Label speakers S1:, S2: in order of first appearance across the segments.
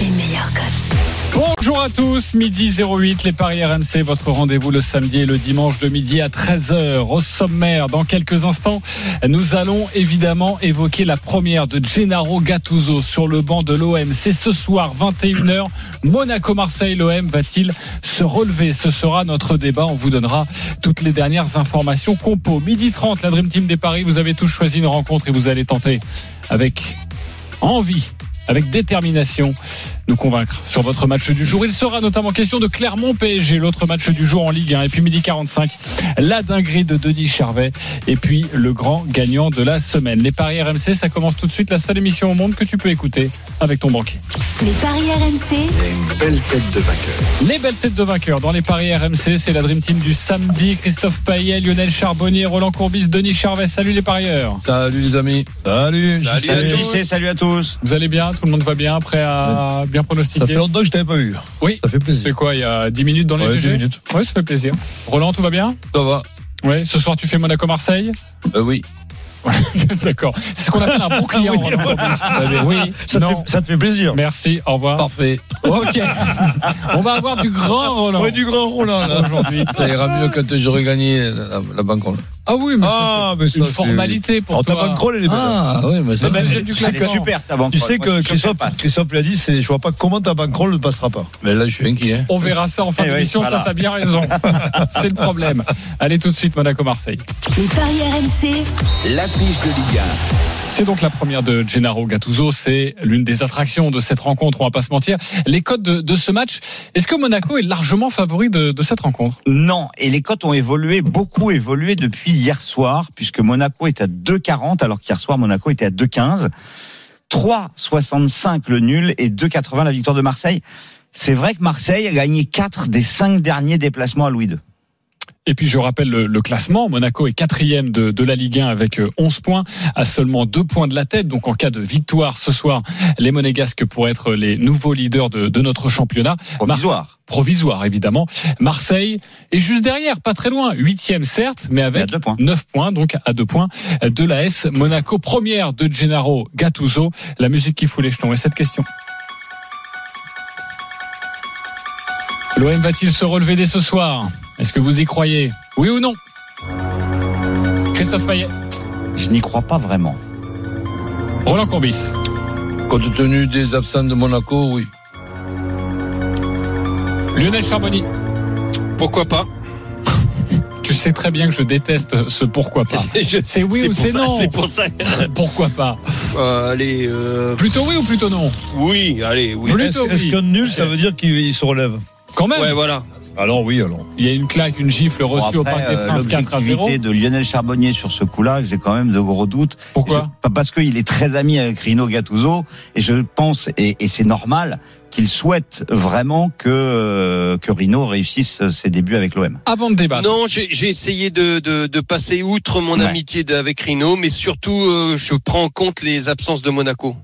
S1: les meilleurs codes.
S2: Bonjour à tous, midi 08, les Paris RMC, votre rendez-vous le samedi et le dimanche de midi à 13h. Au sommaire, dans quelques instants, nous allons évidemment évoquer la première de Gennaro Gattuso sur le banc de l'OM. C'est ce soir, 21h, Monaco-Marseille. L'OM va-t-il se relever? Ce sera notre débat. On vous donnera toutes les dernières informations. Compo, midi 30, la Dream Team des Paris. Vous avez tous choisi une rencontre et vous allez tenter avec envie avec détermination nous convaincre sur votre match du jour. Il sera notamment question de Clermont PSG, l'autre match du jour en Ligue 1. Et puis midi 45, la dinguerie de Denis Charvet. Et puis le grand gagnant de la semaine. Les paris RMC, ça commence tout de suite. La seule émission au monde que tu peux écouter avec ton banquier.
S1: Les paris RMC,
S3: Belle tête de vainqueur.
S2: Les belles têtes de vainqueurs dans les paris RMC, c'est la Dream Team du samedi. Christophe Payet, Lionel Charbonnier, Roland Courbis, Denis Charvet. Salut les parieurs.
S4: Salut les amis. Salut.
S2: Salut à tous.
S5: salut à tous.
S2: Vous allez bien? Tout le monde va bien? Prêt à bien
S4: Ça fait longtemps que je t'avais pas vu.
S2: Oui.
S4: Ça fait
S2: C'est
S4: plaisir.
S2: quoi Il y a 10 minutes dans les
S4: Ouais,
S2: GG
S4: 10 minutes.
S2: Oui, ça fait plaisir. Roland, tout va bien
S4: Ça va.
S2: Oui. Ce soir, tu fais Monaco-Marseille
S4: Euh, oui.
S2: D'accord. C'est ce qu'on appelle un bon client.
S4: Oui.
S2: Roland. Oui.
S4: Ça, te
S2: Non.
S4: fait, ça te fait plaisir.
S2: Merci. Au revoir.
S4: Parfait.
S2: Ok. On va avoir du grand Roland
S4: Ouais, du grand Roland
S2: aujourd'hui.
S4: Ça ira mieux quand j'aurai gagné la, la banquerolle.
S2: Ah oui, mais
S4: Ah, mais
S2: c'est
S4: ça,
S2: une formalité pour
S4: Alors ta
S2: toi.
S4: banquerolle elle est belle.
S2: Ah,
S4: oui, mais
S2: c'est
S5: est
S2: classement.
S5: super ta banque.
S4: Tu sais que Christophe, Christophe l'a dit, c'est, je vois pas comment ta banquerolle ne passera pas. Mais là, je suis inquiet. hein.
S2: On verra ça en fin
S5: Eh oui,
S2: d'émission,
S5: voilà.
S2: ça t'as bien raison. C'est le problème. Allez tout de suite Monaco-Marseille.
S1: les paris RMC,
S6: L'affiche de Ligue
S2: C'est donc la première de Gennaro Gattuso. C'est l'une des attractions de cette rencontre, on va pas se mentir. Les codes de, de ce match, est-ce que Monaco est largement favori de, de cette rencontre?
S5: Non, et les cotes ont évolué, beaucoup évolué depuis hier soir, puisque Monaco est à 2,40, alors qu'hier soir Monaco était à 2,15. 3,65 le nul et 2,80 la victoire de Marseille. C'est vrai que Marseille a gagné 4 des 5 derniers déplacements à Louis II.
S2: Et puis je rappelle le, le classement. Monaco est quatrième de, de la Ligue 1 avec euh, 11 points, à seulement 2 points de la tête. Donc en cas de victoire ce soir, les Monégasques pourraient être les nouveaux leaders de, de notre championnat.
S5: Provisoire.
S2: Provisoire évidemment. Marseille est juste derrière, pas très loin. Huitième certes, mais
S5: Mais
S2: avec
S5: points.
S2: 9 points, donc à 2 points de la S. Monaco première de Gennaro Gattuso. La musique qui fout les jetons. Et cette question L'OM va-t-il se relever dès ce soir? Est-ce que vous y croyez? Oui ou non? Christophe Payet,
S5: Je n'y crois pas vraiment.
S2: Roland Courbis,
S4: Compte tenu des absents de Monaco, oui.
S2: Lionel Charbonnier.
S7: Pourquoi pas?
S2: Tu sais très bien que je déteste ce pourquoi pas. C'est oui ou c'est non
S7: C'est pour ça.
S2: Pourquoi pas?
S7: Euh, allez, euh,
S2: Plutôt oui ou plutôt non?
S7: Oui, allez, oui.
S2: Plutôt
S4: Est-ce, est-ce
S2: oui.
S4: qu'un nul, ça veut dire qu'il il se relève?
S2: Quand même
S7: Ouais, voilà.
S4: Alors oui, alors.
S2: Il y a une claque, une gifle
S5: Bon,
S2: reçue au Parc des
S5: euh,
S2: Princes 4 à 0.
S5: l'objectivité de Lionel Charbonnier sur ce coup-là, j'ai quand même de gros doutes.
S2: Pourquoi
S5: Je- Parce qu'il est très ami avec Rino Gattuso et je pense et, et c'est normal qu'il souhaite vraiment que euh, que Rino réussisse ses débuts avec l'OM.
S2: Avant de débattre,
S7: Non, j'ai essayé de, de, de passer outre mon
S5: Ouais.
S7: amitié avec Rino, mais surtout, euh, je prends en compte les absences de Monaco.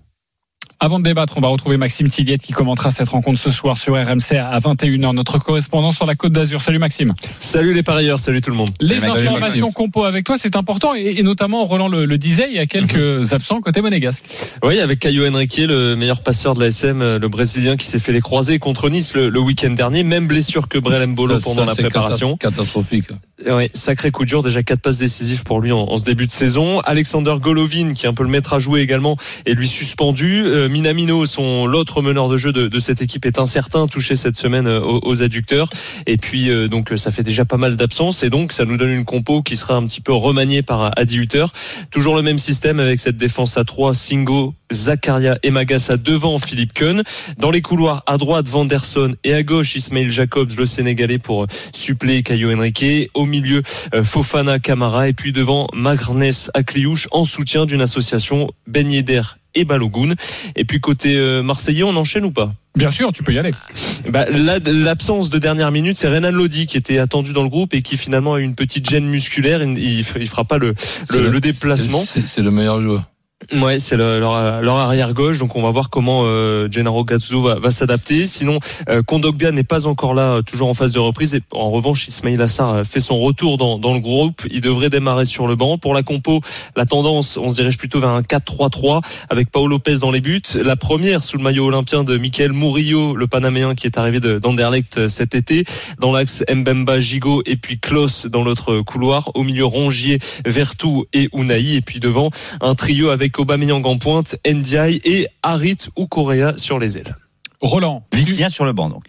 S2: Avant de débattre, on va retrouver Maxime Tilliette qui commentera cette rencontre ce soir sur RMC à 21h, notre correspondant sur la Côte d'Azur. Salut Maxime.
S8: Salut les parieurs, salut tout le monde.
S2: Les
S5: Salut,
S2: informations
S4: Maxime.
S2: compo avec toi, c'est important et, et notamment Roland le, le disait, il y a quelques absents côté monégasque.
S8: Oui, avec Caio Henrique, le meilleur passeur de la SM, le Brésilien qui s'est fait les croisés contre Nice le, le week-end dernier, même blessure que Brelem Bolo
S4: Ça-
S8: pendant
S4: ça,
S8: la préparation.
S4: cata- Catastrophique.
S8: Ouais, sacré coup dur, déjà quatre passes décisives pour lui en, en ce début de saison. Alexander Golovin, qui est un peu le maître à jouer également, est lui suspendu. Euh, Minamino, son l'autre meneur de jeu de, cette équipe, est incertain, touché cette semaine euh, aux, adducteurs. Et puis euh, donc ça fait déjà pas mal d'absences et donc ça nous donne une compo qui sera un petit peu remaniée par Adi Hutter. Toujours le même système avec cette défense à 3, Singo, Zakaria et Magassa devant Philippe Keun. Dans les couloirs, à droite, Vanderson et à gauche, Ismail Jacobs, le Sénégalais, pour suppléer Caio Henrique. Au milieu, euh, Fofana Camara. Et puis devant, Magrnes Akliouche en soutien d'une association Ben Yedder et Balogun. Et puis côté euh, Marseillais, on enchaîne ou pas?
S2: Bien sûr, tu peux y aller.
S8: bah, là, L'absence de dernière minute, c'est Renan Lodi qui était attendu dans le groupe et qui finalement a eu une petite gêne musculaire. Il, il fera pas le, le, le déplacement.
S4: C'est c'est le meilleur joueur.
S8: Ouais, c'est le- leur, leur arrière gauche, donc on va voir comment euh, Gennaro Gattuso va, va s'adapter. Sinon, euh, Kondogbia n'est pas encore là, euh, toujours en phase de reprise. Et en revanche, Ismail Assar euh, fait son retour dans, dans le groupe. Il devrait démarrer sur le banc. Pour la compo, la tendance, on se dirige plutôt vers un 4-3-3 avec Paolo Lopez dans les buts. La première sous le maillot olympien de Michael Murillo, le Panaméen qui est arrivé de- d'Anderlecht euh, cet été. Dans l'axe Mbemba, Gigot et puis Klaus dans l'autre couloir. Au milieu, Rongier, Vertou et Unai. Et puis devant, un trio avec Aubameyang en pointe, Ndiaye et Harit ou Correa sur les ailes.
S2: Roland,
S5: Vitinha sur le banc donc.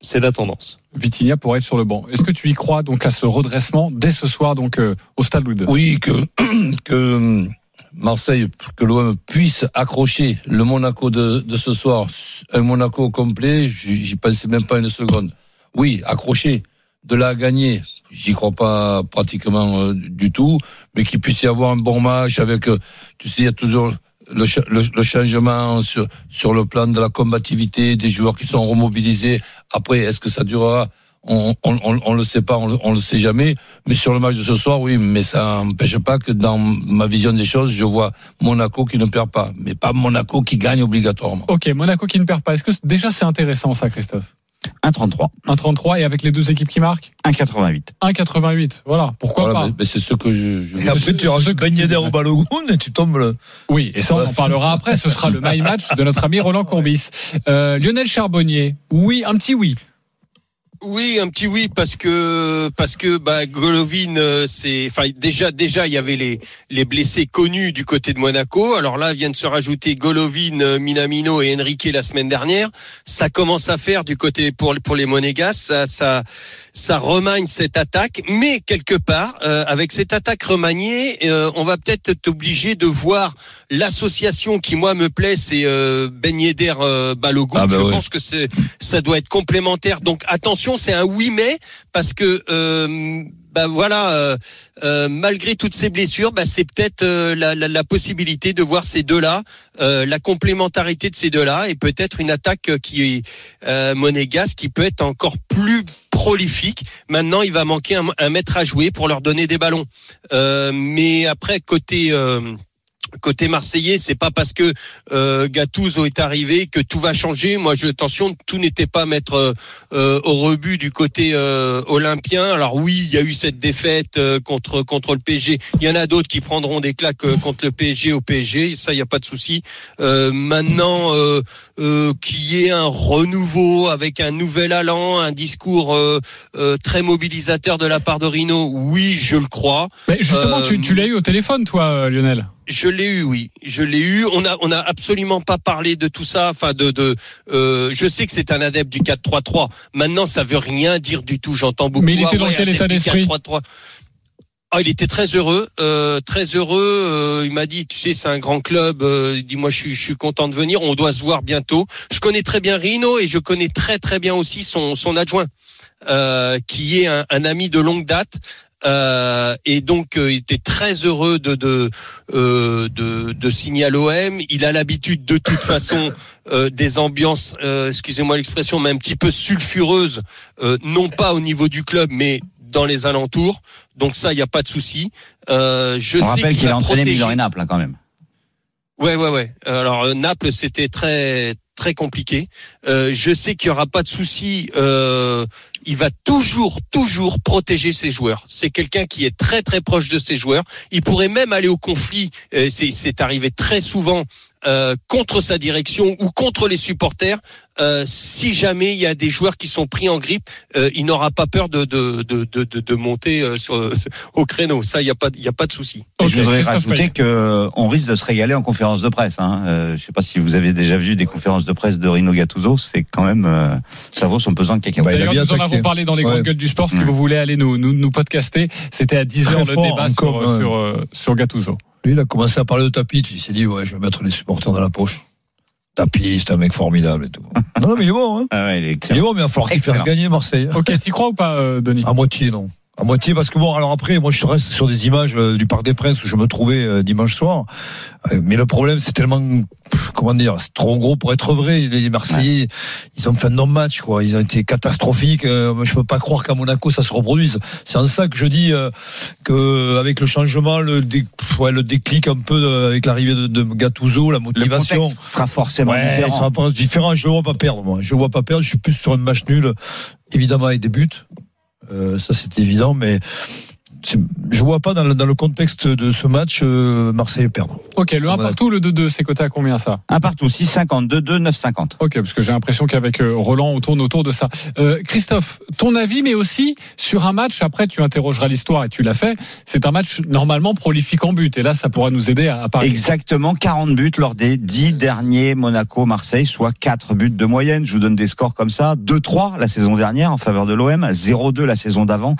S8: C'est la tendance.
S2: Vitinha pourrait être sur le banc. Est-ce que tu y crois donc à ce redressement dès ce soir donc euh, au Stade Louis II
S4: Oui, que, que hum, Marseille, que l'OM puisse accrocher le Monaco de, de ce soir, un Monaco complet, j'y j'y pensais même pas une seconde. Oui, accrocher, de là à gagner, j'y crois pas pratiquement euh, du tout, mais qu'il puisse y avoir un bon match avec, euh, tu sais, il y a toujours le, cha- le, le changement sur, sur le plan de la combativité, des joueurs qui sont remobilisés. Après, est-ce que ça durera? On, on, le sait pas, on on le sait jamais. Mais sur le match de ce soir, oui, mais ça n'empêche pas que dans ma vision des choses, je vois Monaco qui ne perd pas, mais pas Monaco qui gagne obligatoirement.
S2: Ok, Monaco qui ne perd pas. Est-ce que déjà c'est intéressant ça, Christophe?
S5: 1,33.
S2: 1,33 et avec les deux équipes qui marquent
S5: 1,88.
S2: 1,88. Voilà, pourquoi
S4: Voilà,
S2: pas
S4: mais, mais c'est ce que je. je
S2: Et après, tu rajoutes
S4: Ben Yedder au Balogun et tu tombes le.
S2: Oui, et ça on en parlera après. Ce sera le my match de notre ami Roland Courbis. Euh, Lionel Charbonnier, oui, un petit oui.
S7: Oui, un petit oui parce que parce que bah Golovin euh, c'est enfin déjà déjà il y avait les les blessés connus du côté de Monaco. Alors là viennent se rajouter Golovin, euh, Minamino et Enrique la semaine dernière. Ça commence à faire du côté pour pour les Monégas, ça ça ça remanie cette attaque, mais quelque part euh, avec cette attaque remaniée, euh, on va peut-être être obligé de voir l'association qui moi me plaît, c'est euh, Ben Yedder euh, Balogun.
S4: Ah bah
S7: Je
S4: oui.
S7: pense que c'est ça doit être complémentaire. Donc attention, c'est un oui mais parce que euh, bah voilà, euh, euh, malgré toutes ces blessures, bah c'est peut-être euh, la, la, la possibilité de voir ces deux-là, euh, la complémentarité de ces deux-là, et peut-être une attaque qui euh, monégasque qui peut être encore plus prolifique. Maintenant, il va manquer un, un maître à jouer pour leur donner des ballons. Euh, mais après côté euh, Côté marseillais, c'est pas parce que euh, Gattuso est arrivé que tout va changer. Moi, je attention, tout n'était pas mettre euh, euh, au rebut du côté euh, olympien. Alors oui, il y a eu cette défaite euh, contre contre le PSG. Il y en a d'autres qui prendront des claques contre le PSG au PSG. Ça, il y a pas de souci. Maintenant, qu'il y ait un renouveau avec un nouvel allant, un discours très mobilisateur de la part de Rino, oui, je le crois.
S2: Mais justement, tu, tu l'as eu au téléphone, toi, Lionel.
S7: Je l'ai eu, oui. Je l'ai eu. On a, on a absolument pas parlé de tout ça. Enfin, de, de. euh, je sais que c'est un adepte du 4-3-3. Maintenant, ça veut rien dire du tout. J'entends beaucoup.
S2: Mais il était
S7: Ah
S2: dans
S7: ouais,
S2: quel état
S7: du
S2: d'esprit
S7: 4-3-3. Ah, il était très heureux, euh, très heureux. euh, il m'a dit, tu sais, c'est un grand club. Euh, il dit, moi, je suis, je suis content de venir. On doit se voir bientôt. Je connais très bien Rino et je connais très, très bien aussi son, son adjoint, euh, qui est un, un ami de longue date. Euh, et donc euh, il était très heureux de de euh, de, de signer à l'OM. Il a l'habitude de toute façon euh, des ambiances, euh, excusez-moi l'expression, mais un petit peu sulfureuses, euh, non pas au niveau du club, mais dans les alentours. Donc ça, il n'y a pas de souci. Euh, je
S5: On
S7: sais
S5: rappelle
S7: qu'il
S5: qu'il a entraîné. Milan et Naples hein, quand même.
S7: Ouais, ouais, ouais. Alors euh, Naples, c'était très très compliqué. Euh, je sais qu'il y aura pas de souci. Il va toujours, toujours protéger ses joueurs. C'est quelqu'un qui est très, très proche de ses joueurs. Il pourrait même aller au conflit. euh, c'est, c'est arrivé très souvent euh, contre sa direction ou contre les supporters. Euh, si jamais il y a des joueurs qui sont pris en grippe, euh, il n'aura pas peur de de de de, de, de monter euh, sur, au créneau. Ça, il y a pas, il y a pas de souci.
S5: Je voudrais rajouter que on risque de se régaler en conférence de presse. Hein. Euh, je sais pas si vous avez déjà vu des conférences de presse de Rino Gattuso, c'est quand même euh, ça vaut son pesant de cacahuètes.
S4: Ouais, il a bien
S2: avons parlé dans les
S4: Ouais.
S2: grandes gueules du sport. Si
S5: Ouais.
S2: vous voulez aller nous, nous, nous podcaster, c'était à 10
S4: Très
S2: heures le
S4: fort,
S2: débat sur,
S4: com, ouais.
S2: sur, euh, sur Gattuso.
S4: Lui, il a commencé à parler de tapis. Il s'est dit, ouais, je vais mettre les supporters dans la poche. Tapis, c'est un mec formidable et tout. non, non, mais il est bon, hein.
S5: Ah ouais, il est
S4: Il est
S5: excellent.
S4: bon, mais il va falloir qu'il fasse gagner Marseille.
S2: Ok, t'y crois ou pas, euh, Denis?
S4: À moitié, non.
S9: À moitié, parce que bon, alors après, moi je reste sur des images euh, du Parc des Princes où je me trouvais euh, dimanche soir. Euh, mais le problème, c'est tellement, pff, comment dire, c'est trop gros pour être vrai. Les Marseillais, ils ont fait un non-match, quoi. Ils ont été catastrophiques. Je peux pas croire qu'à Monaco ça se reproduise. C'est en ça que je dis que avec le changement, le, dé- pff, ouais, le déclic un peu de- avec l'arrivée de, de Gattuso, la
S5: Le
S9: motivation.
S5: contexte sera forcément
S9: Ouais,
S5: différent.
S9: pas- différent. Je ne vois pas perdre, moi. Je ne vois pas perdre. Je suis plus sur un match nul, évidemment avec des buts. Euh, ça, c'est évident, mais je vois pas dans le, dans le contexte de ce match euh, Marseille perdre.
S2: Ok, le 1
S9: Ouais.
S2: partout, le 2-2, c'est coté à combien ça
S5: Un partout, 6,50, 2-2, 9,50.
S2: Ok, parce que j'ai l'impression qu'avec euh, Roland, on tourne autour de ça. Euh, Christophe, ton avis, mais aussi sur un match, après tu interrogeras l'histoire et tu l'as fait, c'est un match normalement prolifique en but. Et là, ça pourra nous aider à, à parler.
S5: Exactement 40 buts lors des 10 derniers Monaco-Marseille, soit 4 buts de moyenne. Je vous donne des scores comme ça. 2-3 la saison dernière en faveur de l'OM, 0-2 la saison d'avant,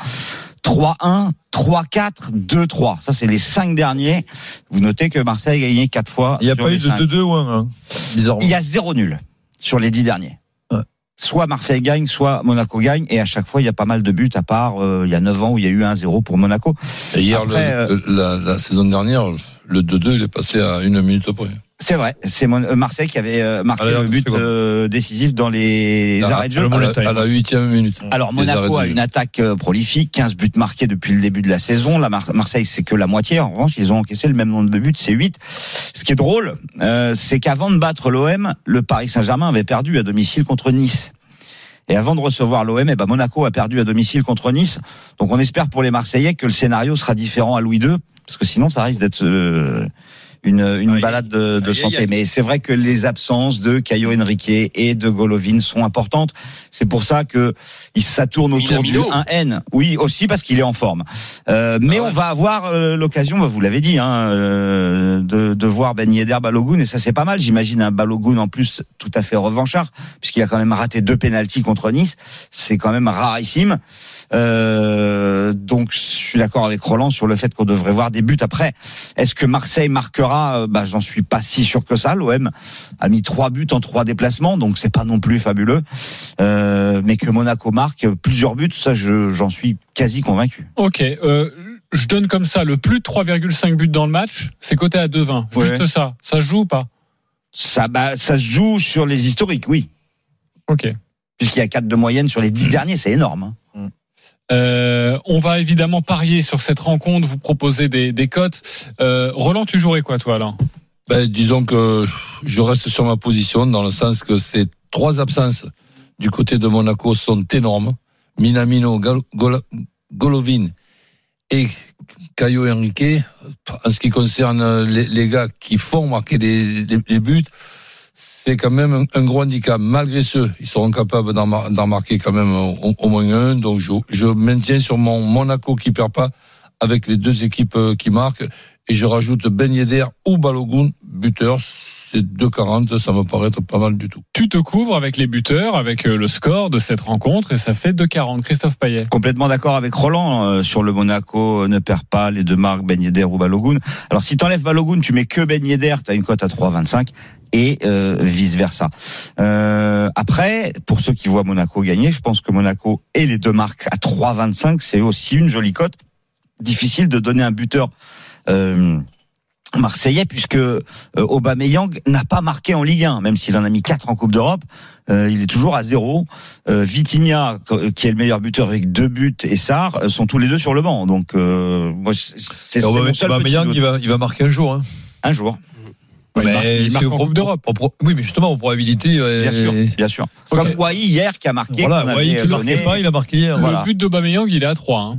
S5: 3-1, 3-4, 2-3. Ça, c'est les 5 derniers. Vous notez que Marseille a gagné 4 fois.
S9: Il n'y a pas eu de
S5: cinq.
S9: 2-2 ou 1 bizarrement.
S5: Il y a 0 nul sur les 10 derniers.
S9: Ouais.
S5: Soit Marseille gagne, soit Monaco gagne, et à chaque fois il y a pas mal de buts, à part euh, il y a 9 ans où il y a eu 1-0 pour Monaco.
S4: Et hier,
S5: Après,
S4: le- le- la, la saison dernière, le 2-2, il est passé à une minute après.
S5: C'est vrai, c'est euh, Marseille qui avait euh, marqué
S9: Allez,
S5: le but euh, décisif dans les
S4: À-
S5: arrêts de jeu.
S4: à, la, à la huitième minute.
S5: Alors Monaco a
S4: jeu.
S5: une attaque prolifique, 15 buts marqués depuis le début de la saison. La Mar- Marseille c'est que la moitié. En revanche, ils ont encaissé le même nombre de buts, c'est 8. Ce qui est drôle, euh, c'est qu'avant de battre l'OM, le Paris Saint-Germain avait perdu à domicile contre Nice. Et avant de recevoir l'OM, eh ben Monaco a perdu à domicile contre Nice. Donc on espère pour les Marseillais que le scénario sera différent à Louis II, parce que sinon ça risque d'être euh, une, une balade de, de santé. Mais c'est vrai que les absences de Caio Henrique et de Golovin sont importantes. C'est pour ça que ça tourne autour du 1N. Oui, aussi parce qu'il est en forme. Euh, mais
S7: Ah ouais.
S5: on va avoir euh, l'occasion, bah, vous l'avez dit, hein, euh, de, de voir Ben Yedder Balogun et ça c'est pas mal. J'imagine un Balogun en plus tout à fait revanchard puisqu'il a quand même raté deux pénalties contre Nice. C'est quand même rarissime. Euh, donc je suis d'accord avec Roland sur le fait qu'on devrait voir des buts après. Est-ce que Marseille marquera Euh, Bah j'en suis pas si sûr que ça. L'OM a mis trois buts en trois déplacements, donc c'est pas non plus fabuleux. Euh, mais que Monaco marque plusieurs buts, ça je- j'en suis quasi convaincu.
S2: Ok, euh, je donne comme ça le plus de 3,5 buts dans le match, c'est coté à 2,20.
S5: Ouais.
S2: Juste ça. Ça se joue ou pas?
S5: Ça, bah, ça se joue sur les historiques, oui.
S2: Ok.
S5: Puisqu'il y a 4 de moyenne sur les 10 derniers, c'est énorme. hein.
S2: Euh, on va évidemment parier sur cette rencontre, vous proposer des, cotes. Euh, Roland, tu jouerais quoi toi alors
S4: Ben, disons que je reste sur ma position dans le sens que ces trois absences du côté de Monaco sont énormes. Minamino, Golovin et Caio Henrique. En ce qui concerne les, gars qui font marquer les- les buts, c'est quand même un, gros handicap. Malgré ce, ils seront capables d'en marquer quand même au, au moins un. Donc je, je maintiens sur mon Monaco qui perd pas avec les deux équipes euh, qui marquent. Et je rajoute Ben Yedder ou Balogun, buteur. C'est 2,40, ça me paraît être pas mal du tout.
S2: Tu te couvres avec les buteurs, avec euh, le score de cette rencontre, et ça fait 2,40. Christophe Payet.
S5: Complètement d'accord avec Roland euh, sur le Monaco euh, ne perd pas les deux marques Ben Yedder ou Balogun. Alors si t'enlèves Balogun, tu mets que Ben Yedder, t'as une cote à 3,25 et euh, vice versa. Euh, après, pour ceux qui voient Monaco gagner, je pense que Monaco et les deux marques à 3,25, c'est aussi une jolie cote. Difficile de donner un buteur. Euh, Marseillais puisque euh, Aubameyang n'a pas marqué en Ligue 1 même s'il en a mis 4 en Coupe d'Europe euh, il est toujours à zéro euh, Vitinha qui est le meilleur buteur avec deux buts et Sarr euh, sont tous les deux sur le banc donc euh, moi c'est
S9: Aubameyang, il va, il va marquer un jour. Hein.
S5: un jour
S2: il
S9: Mais
S2: marque- il
S9: c'est
S2: marque
S9: au
S2: en Coupe d'Europe.
S9: Oui, mais justement, en probabilité.
S5: bien sûr bien sûr comme Wai hier qui a marqué
S9: Voilà,
S5: avait
S9: il ne marquait pas, il a marqué hier.
S5: Voilà.
S2: Le but d'Aubameyang, il est à 3. Hein.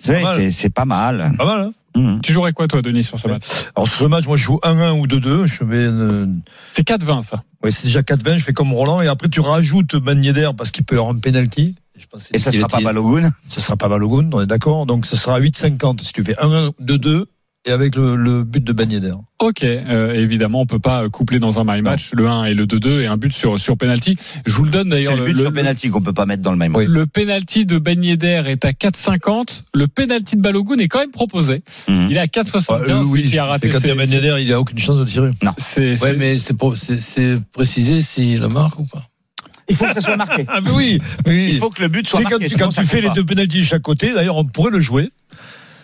S5: C'est-
S9: pas mal.
S5: c'est c'est pas mal
S9: Pas mal, hein
S5: Mhm.
S2: Tu jouerais quoi toi, Denis, sur ce match?
S9: Alors, sur ce match, moi, je joue 1-1 ou 2-2. Je euh,
S2: C'est 4,20 ça.
S9: Ouais, c'est déjà 4-20. Je fais comme Roland. Et après, tu rajoutes Ben Yedder parce qu'il peut y avoir un penalty. Je pense que
S5: et ça sera pas
S9: était-
S5: Balogun
S9: Ça sera pas Balogun, on est d'accord. Donc, ce sera 8-50 si tu fais 1-1, 2-2 et avec le, le but de Ben Yedder.
S2: Ok, euh, évidemment, on peut pas coupler dans un my match le 1 et le 2-2 et un but sur sur penalty. Je vous le donne
S5: c'est
S2: d'ailleurs.
S5: le but sur penalty qu'on peut pas mettre dans le même
S9: Oui.
S2: Le penalty de Ben Yedder est à 4,50. Le penalty de Balogun est quand même proposé.
S5: Mhm.
S2: Il est à 4,75.
S9: Euh,
S2: lui qui a raté
S9: Et quand il y
S2: ses-
S9: a Ben Yedder, il a aucune chance de tirer.
S2: c'est-
S4: Ouais,
S2: c'est-
S4: mais c'est c'est- c'est précisé s'il le marque ou pas
S5: Il faut que ça soit marqué.
S9: Ah, mais oui, oui.
S5: Il faut que le but soit
S9: quand,
S5: marqué.
S9: quand
S5: ça
S9: tu fais les
S5: pas.
S9: deux pénalties de chaque côté, d'ailleurs, on pourrait le jouer.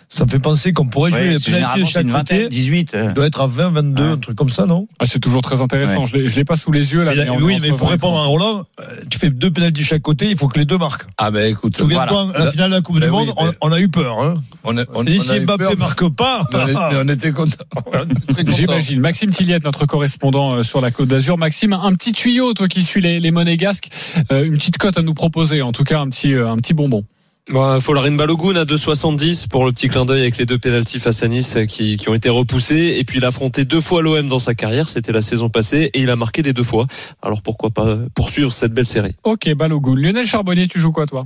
S9: Ça me fait penser qu'on pourrait jouer
S5: Ouais,
S9: les pénalties chaque
S5: une vingtaine,
S9: côté.
S5: 18. euh.
S9: Doit être à 20, 22,
S5: Ouais.
S9: un truc comme ça, non?
S2: Ah, c'est toujours très intéressant.
S5: Ouais.
S2: Je l'ai- je l'ai pas sous les yeux là. Mais
S9: Oui, mais pour
S2: 20 et
S9: répondre à Roland, euh, tu fais deux pénalties de chaque côté, il faut que les deux marquent.
S4: Ah ben écoute,
S9: Souviens-toi, à la finale de la Coupe
S4: Ben
S9: du
S4: oui,
S9: Monde, on-
S4: mais-
S9: on, a eu peur. Hein.
S4: on, on,
S9: Et
S4: on
S9: si
S4: a eu
S9: Mbappé
S4: peur,
S9: marque pas,
S4: mais on, était content. On était très content.
S2: J'imagine. Maxime Tilliette, notre correspondant euh, sur la Côte d'Azur. Maxime, un petit tuyau, toi qui suis les, les monégasques, une petite cote à nous proposer, en tout cas un petit, un petit bonbon.
S8: Bon, Folarin Balogun à 2,70 pour le petit clin d'œil avec les deux pénalties face à Nice qui, qui ont été repoussés. Et puis il a affronté deux fois l'OM dans sa carrière, c'était la saison passée, et il a marqué les deux fois. Alors pourquoi pas poursuivre cette belle série?
S2: Ok, Balogun. Lionel Charbonnier, tu joues quoi, toi?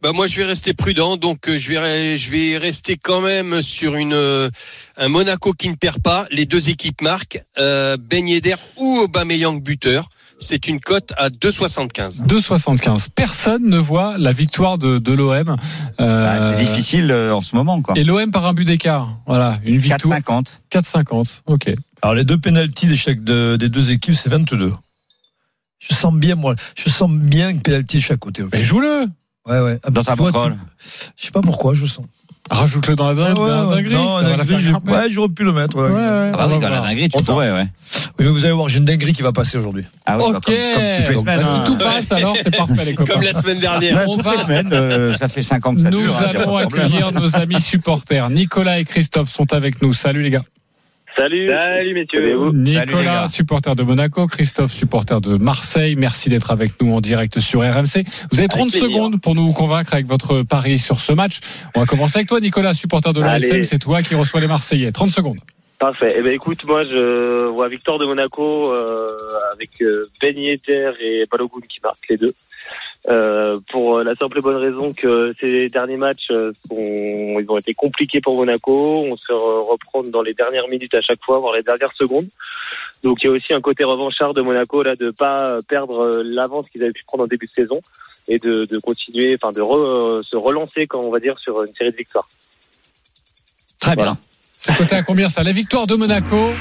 S7: Bah moi je vais rester prudent, donc euh, je vais je vais rester quand même sur une euh, un Monaco qui ne perd pas. Les deux équipes marquent. Euh, ben Yedder ou Aubameyang buteur. C'est une cote à 2,75.
S2: 2,75. Personne ne voit la victoire de, de l'OM. Euh,
S5: Bah, c'est difficile euh, en ce moment, quoi.
S2: Et l'OM par un but d'écart. Voilà, une victoire.
S5: 4,50.
S2: 4,50. Ok.
S9: Alors les deux pénalties de chaque de- des deux équipes, c'est 22. Je sens bien, moi, je sens bien que pénalty de chaque côté.
S2: Mais joue-le.
S9: Ouais, ouais.
S5: Dans ta
S9: Toi, tu-
S5: banquerolle.
S9: Je sais pas pourquoi, je sens.
S2: Rajoute-le dans la dingue,
S9: Ouais,
S2: dans la
S9: ouais,
S2: dinguerie,
S9: non,
S2: ça
S9: dinguerie, ouais, j'aurais pu le mettre. ouais.
S2: Ouais, ouais,
S5: Ah bah oui, dans la dinguerie, tu pourrais, ouais.
S9: Oui, mais vous allez voir, j'ai une dinguerie qui va passer aujourd'hui.
S5: Ah oui, bah,
S2: Ok.
S5: comme, comme toutes les semaines.
S2: Bah, si
S5: hein.
S2: tout passe, alors c'est parfait, les copains.
S7: Comme la semaine dernière.
S5: Ouais, toutes
S2: va-
S5: les semaines, euh, ça fait 5 ans que ça
S2: Nous
S5: dure. hein,
S2: allons accueillir nos amis supporters. Nicolas et Christophe sont avec nous. Salut les gars.
S10: Salut. Salut messieurs.
S2: Nicolas, supporter de Monaco, Christophe, supporter de Marseille. Merci d'être avec nous en direct sur RMC. Vous avez 30
S10: plaisir.
S2: secondes pour nous convaincre avec votre pari sur ce match. On va commencer avec toi, Nicolas, supporter de l'ASM. C'est toi qui reçois les Marseillais. 30 secondes.
S10: Parfait. Eh ben écoute, moi je vois victoire de Monaco euh, avec euh, Ben Yedder et Balogun qui marquent les deux. Euh, pour la simple et bonne raison que ces derniers matchs euh, sont, ils ont été compliqués pour Monaco. On se re- reprend dans les dernières minutes à chaque fois, voire les dernières secondes. Donc il y a aussi un côté revanchard de Monaco là de pas perdre euh, l'avance qu'ils avaient pu prendre en début de saison et de, de continuer, enfin de re- se relancer, quand on va dire, sur une série de victoires.
S5: Très bien.
S2: C'est coté à combien ça? La victoire de Monaco,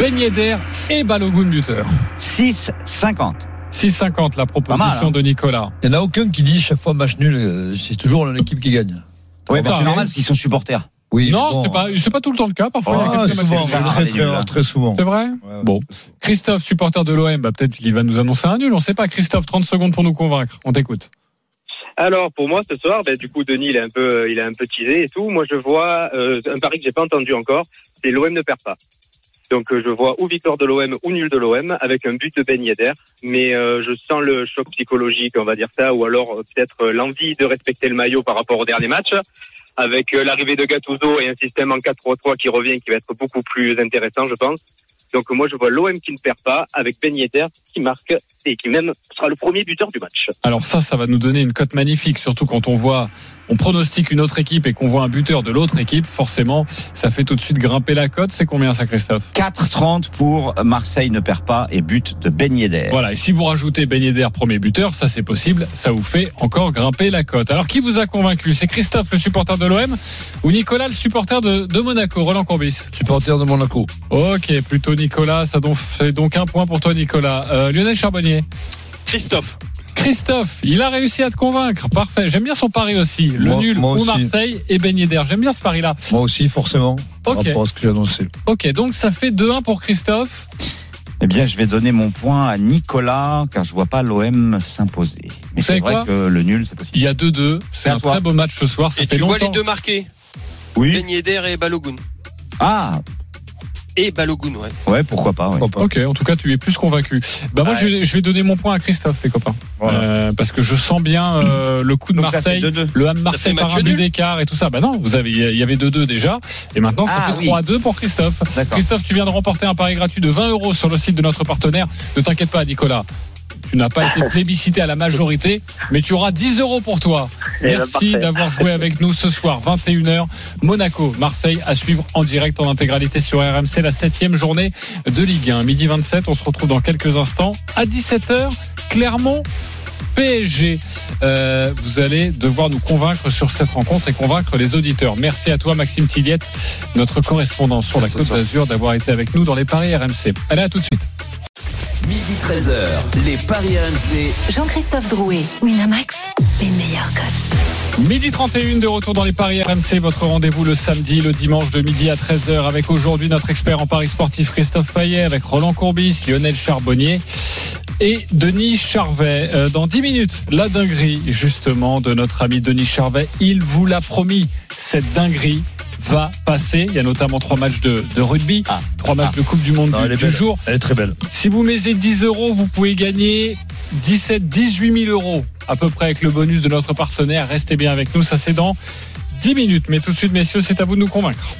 S2: Ben Yedder et Balogun buteur.
S5: 6,50.
S2: 6,50 la proposition
S5: mal, hein.
S2: de Nicolas.
S9: Il n'y en a aucun qui dit chaque fois match nul, euh, c'est toujours l'équipe qui gagne.
S5: Bah, c'est
S2: oui.
S5: normal parce qu'ils sont supporters.
S9: Oui,
S2: non,
S9: bon.
S2: c'est pas, c'est pas tout le temps le cas. Parfois, il y a
S9: Ah, souvent, très, très, très souvent.
S2: C'est vrai
S9: Ouais,
S2: Bon. Christophe, supporter de l'OM, bah, peut-être qu'il va nous annoncer un nul. On sait pas. Christophe, 30 secondes pour nous convaincre. On t'écoute.
S10: Alors pour moi ce soir, ben, du coup Denis il est un peu, il a un peu teasé et tout. Moi je vois euh, un pari que j'ai pas entendu encore, c'est l'OM ne perd pas. Donc euh, je vois ou victoire de l'OM ou nul de l'OM avec un but de Ben Yedder, mais euh, je sens le choc psychologique, on va dire ça, ou alors euh, peut-être euh, l'envie de respecter le maillot par rapport au dernier match, avec l'arrivée de Gattuso et un système en 4-3-3 qui revient, qui va être beaucoup plus intéressant, je pense. Donc moi je vois l'OM qui ne perd pas avec Ben qui marque et qui même sera le premier buteur du match.
S2: Alors ça, ça va nous donner une cote magnifique, surtout quand on voit, on pronostique une autre équipe et qu'on voit un buteur de l'autre équipe. Forcément, ça fait tout de suite grimper la cote. C'est combien ça, Christophe?
S5: 4,30 pour Marseille ne perd pas et but de Ben Yedder.
S2: Voilà. Et si vous rajoutez Ben Yedder premier buteur, ça c'est possible. Ça vous fait encore grimper la cote. Alors qui vous a convaincu? C'est Christophe, le supporter de l'OM, ou Nicolas, le supporter de, de Monaco? Roland Courbis.
S4: Supporter de Monaco.
S2: Ok, plutôt Nicolas. Ça donc fait donc un point pour toi, Nicolas. Euh, Lionel Charbonnier.
S7: Christophe.
S2: Christophe, il a réussi à te convaincre. Parfait. J'aime bien son pari aussi. Le
S9: Moi-
S2: nul
S9: moi
S2: ou
S9: aussi.
S2: Marseille et Ben Yedder. J'aime bien ce pari-là.
S9: Moi aussi, forcément, par
S2: Ok.
S9: rapport à ce que j'ai annoncé.
S2: Ok, donc ça fait 2-1 pour Christophe.
S5: Eh bien, je vais donner mon point à Nicolas, car je vois pas l'OM s'imposer. Mais
S2: savez
S5: c'est vrai
S2: quoi
S5: que le nul, c'est possible.
S2: Il y a 2-2. C'est un
S5: toi.
S2: très beau match ce soir. Ça
S7: Et
S2: fait
S7: tu vois les deux marqués.
S5: Oui.
S7: Ben Yedder et Balogun.
S5: Ah,
S7: Et Balogun, ouais.
S5: ouais, pourquoi pas. ouais.
S9: Pourquoi pas
S2: Ok, en tout cas, tu es plus convaincu. Bah moi, je, vais- je vais donner mon point à Christophe, les copains,
S9: Voilà.
S2: Euh, parce que je sens bien euh, le coup de
S5: Donc
S2: Marseille,
S5: 2-2.
S2: le Ham Marseille par
S7: match
S2: un but d'écart et tout ça. Bah non, vous avez, il y avait 2-2 déjà, et maintenant ça
S5: Ah,
S2: fait
S5: oui.
S2: 3-2 pour Christophe.
S5: D'accord.
S2: Christophe, tu viens de remporter un pari gratuit de 20 euros sur le site de notre partenaire. Ne t'inquiète pas, Nicolas. Tu n'as pas été plébiscité à la majorité, mais tu auras 10 euros pour toi.
S10: Eh ben,
S2: Merci d'avoir joué avec nous ce soir, 21h, Monaco, Marseille, à suivre en direct en intégralité sur RMC, la septième journée de Ligue 1. Midi 27, on se retrouve dans quelques instants. À 17h, Clermont, PSG. Euh, vous allez devoir nous convaincre sur cette rencontre et convaincre les auditeurs. Merci à toi, Maxime Tilliette, notre correspondant sur la Côte d'Azur, d'avoir été avec nous dans les paris RMC. Allez, à tout de suite.
S6: Midi Midi 13h, les Paris RMC.
S1: Jean-Christophe Drouet, Winamax, les meilleurs codes.
S2: Midi 31 de retour dans les Paris RMC, votre rendez-vous le samedi, le dimanche de midi à 13h avec aujourd'hui notre expert en Paris sportif Christophe Payet, avec Roland Courbis, Lionel Charbonnier et Denis Charvet. Euh, dans 10 minutes, la dinguerie justement de notre ami Denis Charvet. Il vous l'a promis, cette dinguerie va passer. Il y a notamment trois matchs de, de rugby, trois matchs de Coupe du Monde
S9: Non,
S2: du,
S9: est
S2: du
S9: belle.
S2: jour.
S9: Elle est très belle.
S2: Si vous mettez 10 euros, vous pouvez gagner 17, 18 000 euros à peu près avec le bonus de notre partenaire. Restez bien avec nous, ça c'est dans 10 minutes. Mais tout de suite, messieurs, c'est à vous de nous convaincre.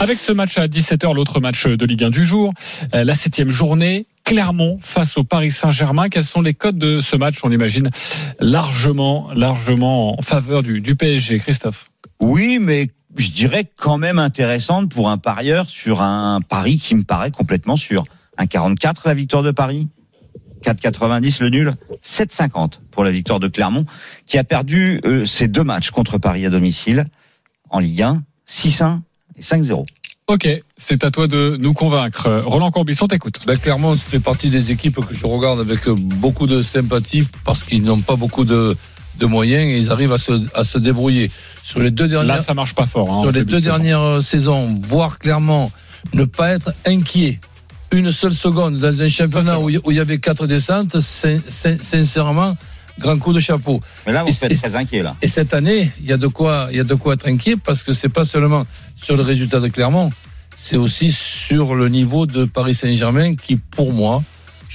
S2: Avec ce match à 17h, l'autre match de Ligue 1 du jour, euh, la septième journée, Clermont face au Paris Saint-Germain. Quels sont les codes de ce match? On l'imagine largement, largement en faveur du, du PSG. Christophe.
S5: Oui, mais je dirais quand même intéressante pour un parieur sur un pari qui me paraît complètement sûr. 1,44 la victoire de Paris, 4,90 le nul, 7,50 pour la victoire de Clermont, qui a perdu euh, ses deux matchs contre Paris à domicile en Ligue 1, 6-1 et 5-0.
S2: Ok, c'est à toi de nous convaincre. Roland Courbis, on t'écoute.
S4: Ben, clairement, fait partie des équipes que je regarde avec beaucoup de sympathie parce qu'ils n'ont pas beaucoup de, de moyens et ils arrivent à se, à se débrouiller. Sur les deux dernières,
S2: Là, ça marche pas fort. hein,
S4: sur les deux dernières saisons, voir clairement ne pas être inquiet une seule seconde dans un championnat où il y- avait quatre descentes, sin- sin- sincèrement, grand coup de chapeau.
S5: Mais là, vous
S4: Et-
S5: êtes
S4: et-
S5: très inquiet là.
S4: Et cette année, il y a de quoi, il y a de quoi être inquiet parce que c'est pas seulement sur le résultat de Clermont, c'est aussi sur le niveau de Paris Saint-Germain qui, pour moi,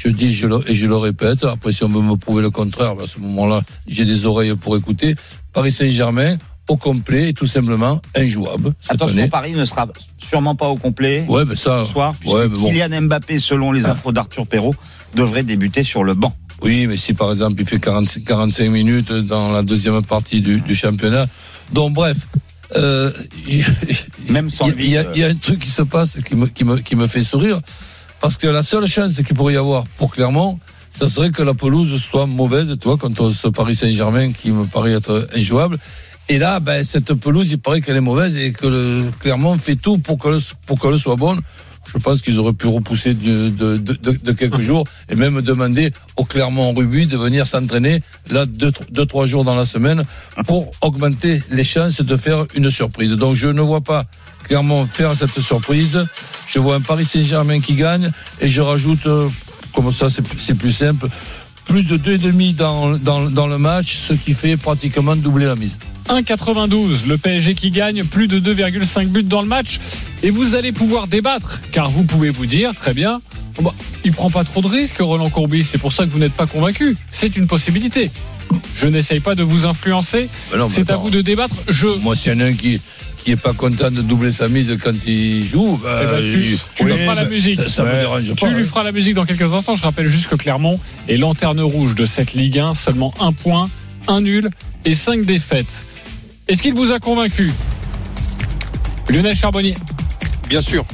S4: je dis je le, et je le répète, après si on veut me prouver le contraire, ben, à ce moment-là, j'ai des oreilles pour écouter. Paris Saint-Germain, au complet, est tout simplement injouable cette
S5: Attention,
S4: année.
S5: Paris ne sera sûrement pas au complet
S4: Ouais, mais ça,
S5: ce soir, puisque
S4: ouais, mais bon.
S5: Kylian Mbappé, selon les infos d'Arthur Perrault, devrait débuter sur le banc.
S4: Oui, mais si par exemple il fait 40 45 minutes dans la deuxième partie du, du championnat. Donc bref, euh,
S5: Même sans
S4: il y, a- il y a- y un truc qui se passe qui me, qui me, qui me fait sourire. Parce que la seule chance qu'il pourrait y avoir pour Clermont, ça serait que la pelouse soit mauvaise, tu vois, contre ce Paris Saint-Germain qui me paraît être injouable. Et là, ben, cette pelouse, il paraît qu'elle est mauvaise et que le Clermont fait tout pour qu'elle pour soit bonne. Je pense qu'ils auraient pu repousser de, de, de, de- de quelques jours et même demander au Clermont Rugby de venir s'entraîner là deux, deux, trois jours dans la semaine pour augmenter les chances de faire une surprise. Donc je ne vois pas Clermont faire cette surprise. Je vois un Paris Saint-Germain qui gagne et je rajoute, euh, comme ça c'est c'est plus simple, plus de 2,5 dans, dans, dans le match, ce qui fait pratiquement doubler la mise.
S2: 1,92. Le PSG qui gagne plus de 2,5 buts dans le match. Et vous allez pouvoir débattre, car vous pouvez vous dire, très bien, bon, bah, il prend pas trop de risques, Roland Courbis. C'est pour ça que vous n'êtes pas convaincu. C'est une possibilité. Je n'essaye pas de vous influencer. C'est à vous de débattre. Je.
S4: Moi, s'il y en a un qui qui est pas content de doubler sa mise quand il joue, bah,
S2: Eh ben, tu, lui
S4: oui,
S2: feras la
S4: ça-
S2: musique.
S4: Ça, ça me
S9: Ouais.
S4: dérange
S2: Tu
S4: pas.
S2: lui feras la musique dans quelques instants. Je rappelle juste que Clermont est lanterne rouge de cette Ligue 1. Seulement un point, un nul et cinq défaites. Est-ce qu'il vous a convaincu Lionel Charbonnier?
S7: Bien sûr.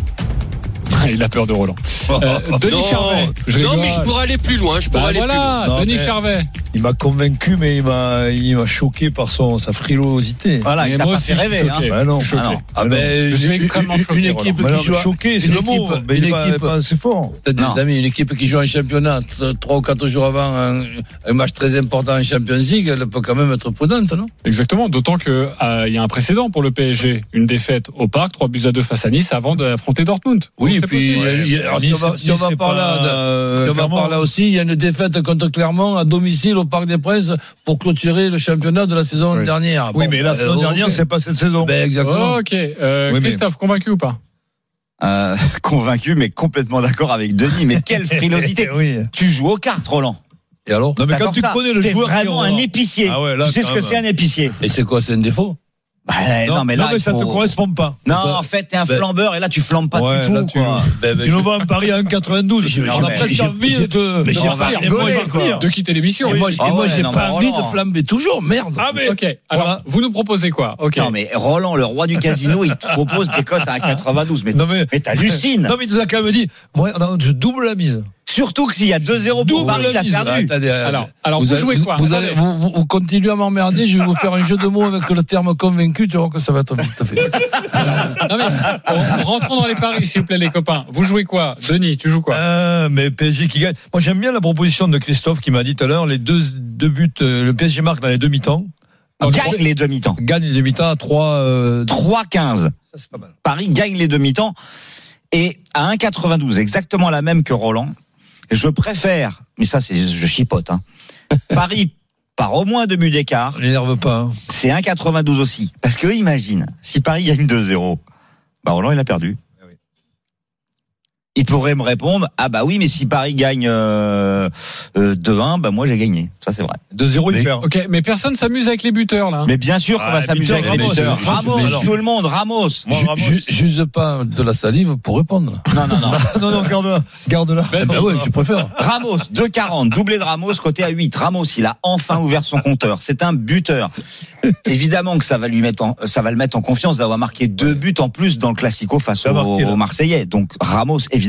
S2: Il a peur de Roland. Euh, Denis
S7: non,
S2: Charvet. Je
S7: non, mais je pourrais aller plus loin. Je pourrais
S2: Bah
S7: aller
S2: voilà,
S9: Non,
S2: Denis
S9: mais-
S2: Charvet.
S9: Il m'a convaincu, mais il m'a, il m'a choqué par son, sa frilosité.
S5: Voilà,
S2: Mais
S5: il t'a
S2: moi
S5: pas
S2: aussi,
S5: fait rêver. Hein.
S9: Bah non.
S2: Je choqué.
S5: Ah non.
S4: Ah ben,
S2: Je suis
S4: une-
S2: extrêmement
S4: une,
S2: choqué,
S4: une équipe qui joue
S9: choqué, c'est
S4: une
S9: le mot.
S4: une équipe-
S9: pas assez fort.
S4: T'as des
S5: Non.
S4: amis, une équipe qui joue en championnat trois ou quatre jours avant un, un match très important en Champions League, elle peut quand même être prudente, non?
S2: Exactement, d'autant que euh, il y a un précédent pour le PSG, une défaite au parc, 3 buts à 2 face à Nice avant d'affronter Dortmund.
S4: Oui,
S2: Donc,
S4: et
S2: c'est
S4: puis alors, si on va, si on va par là, de- si on va
S9: Clermont.
S4: par là aussi, il y a une défaite contre Clermont à domicile au Parc des Princes pour clôturer le championnat de la saison
S2: Oui.
S4: dernière.
S9: Oui, mais la
S4: euh,
S9: saison
S4: ok.
S9: dernière, c'est pas cette saison.
S4: Ben, exactement.
S2: Ok, euh,
S9: Oui, mais-
S2: Christophe, convaincu ou pas?
S5: Euh, convaincu, mais complètement d'accord avec Denis. Mais quelle frilosité
S9: oui.
S5: Tu joues aux cartes, Roland.
S4: Et alors
S9: Non, mais quand tu
S5: ça.
S9: connais le joueur
S5: vraiment un épicier.
S9: Ah ouais, là,
S5: tu sais ce que c'est un épicier
S4: Et c'est quoi, c'est un défaut?
S5: Non, mais là, il
S9: ça
S5: faut-
S9: te correspond pas.
S5: Non,
S4: Bah,
S5: en fait, t'es un
S4: bah,
S5: flambeur et là, tu flambes pas
S9: Ouais,
S5: du tout.
S9: là, tu-
S5: quoi.
S4: ben, ben,
S9: Tu
S4: je-
S9: nous vends un pari à 1,92.
S4: j'ai-
S9: On a presque
S4: j'ai-
S9: envie de
S4: mais
S9: de je
S2: quitter l'émission.
S4: Et moi, j'ai-
S5: Ah ouais,
S4: j'ai
S5: non,
S4: pas
S5: mais
S4: envie
S5: Roland.
S4: de flamber toujours, merde.
S9: Ah, mais.
S2: Ok, alors
S9: Voilà.
S2: vous nous proposez quoi Ok.
S5: Non, mais Roland, le roi du casino, il te propose des cotes à 92. Mais,
S9: Non, mais.
S5: mais t'hallucines.
S9: Non, mais il nous a quand même dit, moi, non, je double la mise.
S5: Surtout que s'il y a 2-0 pour Paris, il a perdu.
S4: Attendez,
S2: Alors, alors vous, jouez quoi
S4: vous,
S2: Attendez.
S4: allez- vous, vous- vous continuez à m'emmerder, je vais vous faire un jeu de mots avec le terme convaincu, tu vois que ça va être vite fait.
S2: Non mais on- rentrons dans les paris, s'il vous plaît, les copains. Vous jouez quoi Denis, tu joues quoi
S9: Ah, mais PSG qui gagne. Moi, j'aime bien la proposition de Christophe qui m'a dit tout à l'heure les deux, deux buts, euh, le PSG marque dans les deux mi-temps,
S5: Gagne les demi-temps.
S9: gagne les deux mi-temps à 3. Euh,
S5: 3-15.
S9: ça, c'est pas mal.
S5: Paris gagne les demi-temps. Et à 1,92, exactement la même que Roland, je préfère, mais ça c'est, je chipote, hein. Paris par au moins deux buts d'écart,
S9: Ça l'énerve pas. hein.
S5: c'est 1,92 aussi. Parce que imagine, si Paris gagne 2-0, bah Roland il a perdu. Il pourrait me répondre, ah bah oui, mais si Paris gagne euh, euh, 2-1, bah moi j'ai gagné. Ça c'est vrai.
S9: 2-0, il perd.
S2: Ok, mais personne s'amuse avec les buteurs là.
S5: Mais bien sûr qu'on
S9: Ah,
S5: va s'amuser avec les
S9: Ramos,
S5: buteurs.
S9: je- je-
S5: Ramos,
S9: alors-
S5: tout le monde, Ramos.
S4: J'use pas de la salive pour répondre.
S5: Non, non, non.
S9: non, non, garde-la. Garde-la.
S2: Ben,
S4: ben ouais, je préfère.
S5: Ramos, 2,40, doublé de Ramos, côté à 8. Ramos, il a enfin ouvert son compteur. C'est un buteur. Évidemment que ça va lui mettre en, ça va le mettre en confiance d'avoir marqué deux buts en plus dans le Classico face aux, aux Marseillais. Donc Ramos, évidemment,